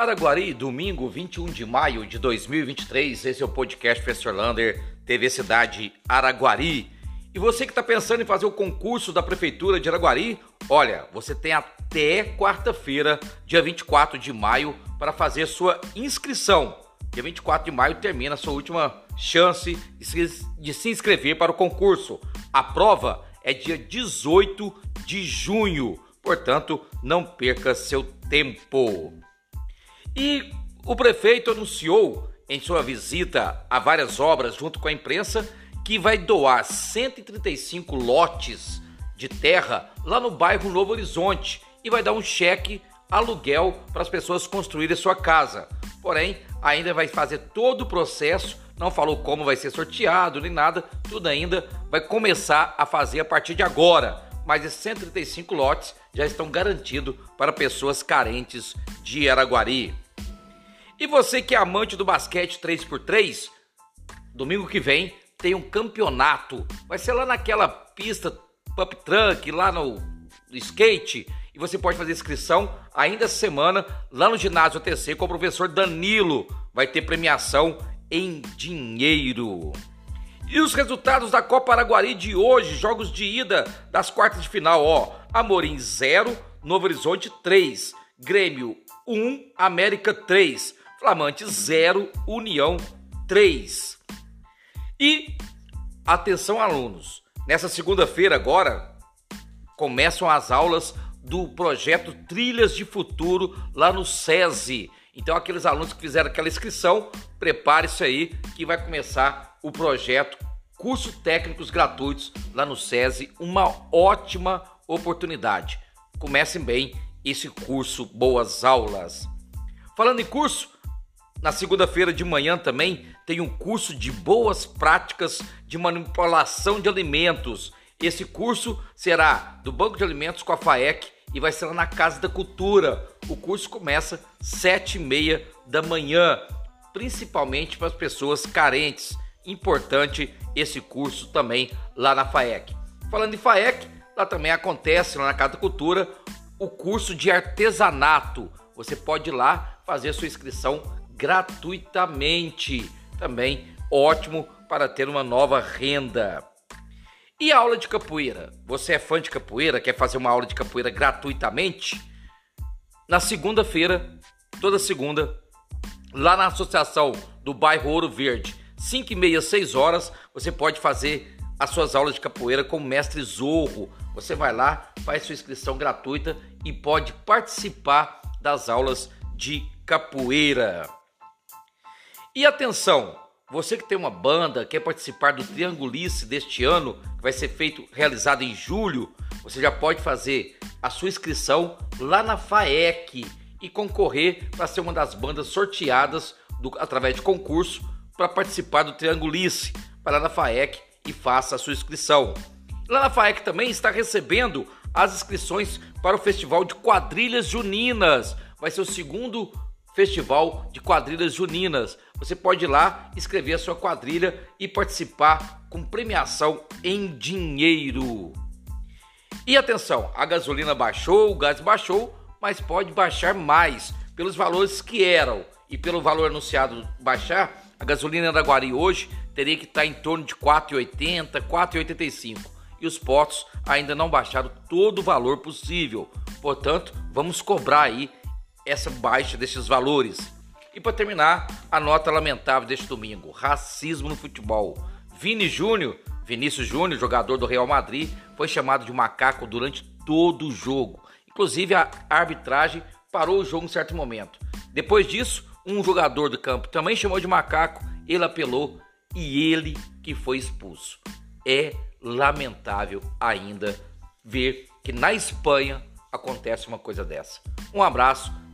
Araguari, domingo 21 de maio de 2023. Esse é o podcast Professor Lander, TV Cidade Araguari. E você que está pensando em fazer o concurso da Prefeitura de Araguari, olha, você tem até quarta-feira, dia 24 de maio, para fazer sua inscrição. Dia 24 de maio termina a sua última chance de se inscrever para o concurso. A prova é dia 18 de junho, portanto, não perca seu tempo. E o prefeito anunciou em sua visita a várias obras junto com a imprensa que vai doar 135 lotes de terra lá no bairro Novo Horizonte e vai dar um cheque aluguel para as pessoas construírem sua casa. Porém, ainda vai fazer todo o processo, não falou como vai ser sorteado nem nada, tudo ainda vai começar a fazer a partir de agora. Mais de 135 lotes já estão garantidos para pessoas carentes de Araguari. E você que é amante do basquete 3x3, domingo que vem tem um campeonato. Vai ser lá naquela pista pump truck, lá no, skate. E você pode fazer inscrição ainda essa semana lá no ginásio ATC com o professor Danilo. Vai ter premiação em dinheiro. E os resultados da Copa Araguari de hoje, jogos de ida das quartas de final, ó. Amorim 0, Novo Horizonte 3, Grêmio 1, América 3, Flamante 0, União 3. E atenção alunos, nessa segunda-feira agora começam as aulas do projeto Trilhas de Futuro lá no SESI. Então, aqueles alunos que fizeram aquela inscrição, prepare-se aí que vai começar o projeto Cursos Técnicos Gratuitos lá no SESI. Uma ótima oportunidade. Comecem bem esse curso, boas aulas. Falando em curso, na segunda-feira de manhã também tem um curso de boas práticas de manipulação de alimentos. Esse curso será do Banco de Alimentos com a FAEC e vai ser lá na Casa da Cultura. O curso começa e meia da manhã, principalmente para as pessoas carentes. Importante esse curso também lá na FAEC. Falando em FAEC, lá também acontece lá na Casa da Cultura o curso de artesanato. Você pode ir lá fazer sua inscrição gratuitamente. Também ótimo para ter uma nova renda. E a aula de capoeira? Você é fã de capoeira? Quer fazer uma aula de capoeira gratuitamente? Na segunda-feira, toda segunda, lá na Associação do Bairro Ouro Verde, 5 e meia, 6 horas, você pode fazer as suas aulas de capoeira com o mestre Zorro. Você vai lá, faz sua inscrição gratuita e pode participar das aulas de capoeira. E atenção, você que tem uma banda, quer participar do Triangulice deste ano, que vai ser feito, realizado em julho, você já pode fazer a sua inscrição lá na FAEC e concorrer para ser uma das bandas sorteadas do, através de concurso para participar do Triangulice. Para lá na FAEC e faça a sua inscrição. Lá na FAEC também está recebendo as inscrições para o Festival de Quadrilhas Juninas. Vai ser o segundo Festival de Quadrilhas Juninas. Você pode ir lá, escrever a sua quadrilha e participar com premiação em dinheiro. E atenção, a gasolina baixou, o gás baixou, mas pode baixar mais pelos valores que eram e pelo valor anunciado baixar. A gasolina da Guari hoje teria que estar em torno de 4,80, 4,85 e os potos ainda não baixaram todo o valor possível. Portanto, vamos cobrar aí essa baixa desses valores. E para terminar, a nota lamentável deste domingo: racismo no futebol. Vini Júnior, Vinícius Júnior, jogador do Real Madrid, foi chamado de macaco durante todo o jogo. Inclusive a arbitragem parou o jogo em certo momento. Depois disso, um jogador do campo também chamou de macaco, ele apelou e ele que foi expulso. É lamentável ainda ver que na Espanha acontece uma coisa dessa. Um abraço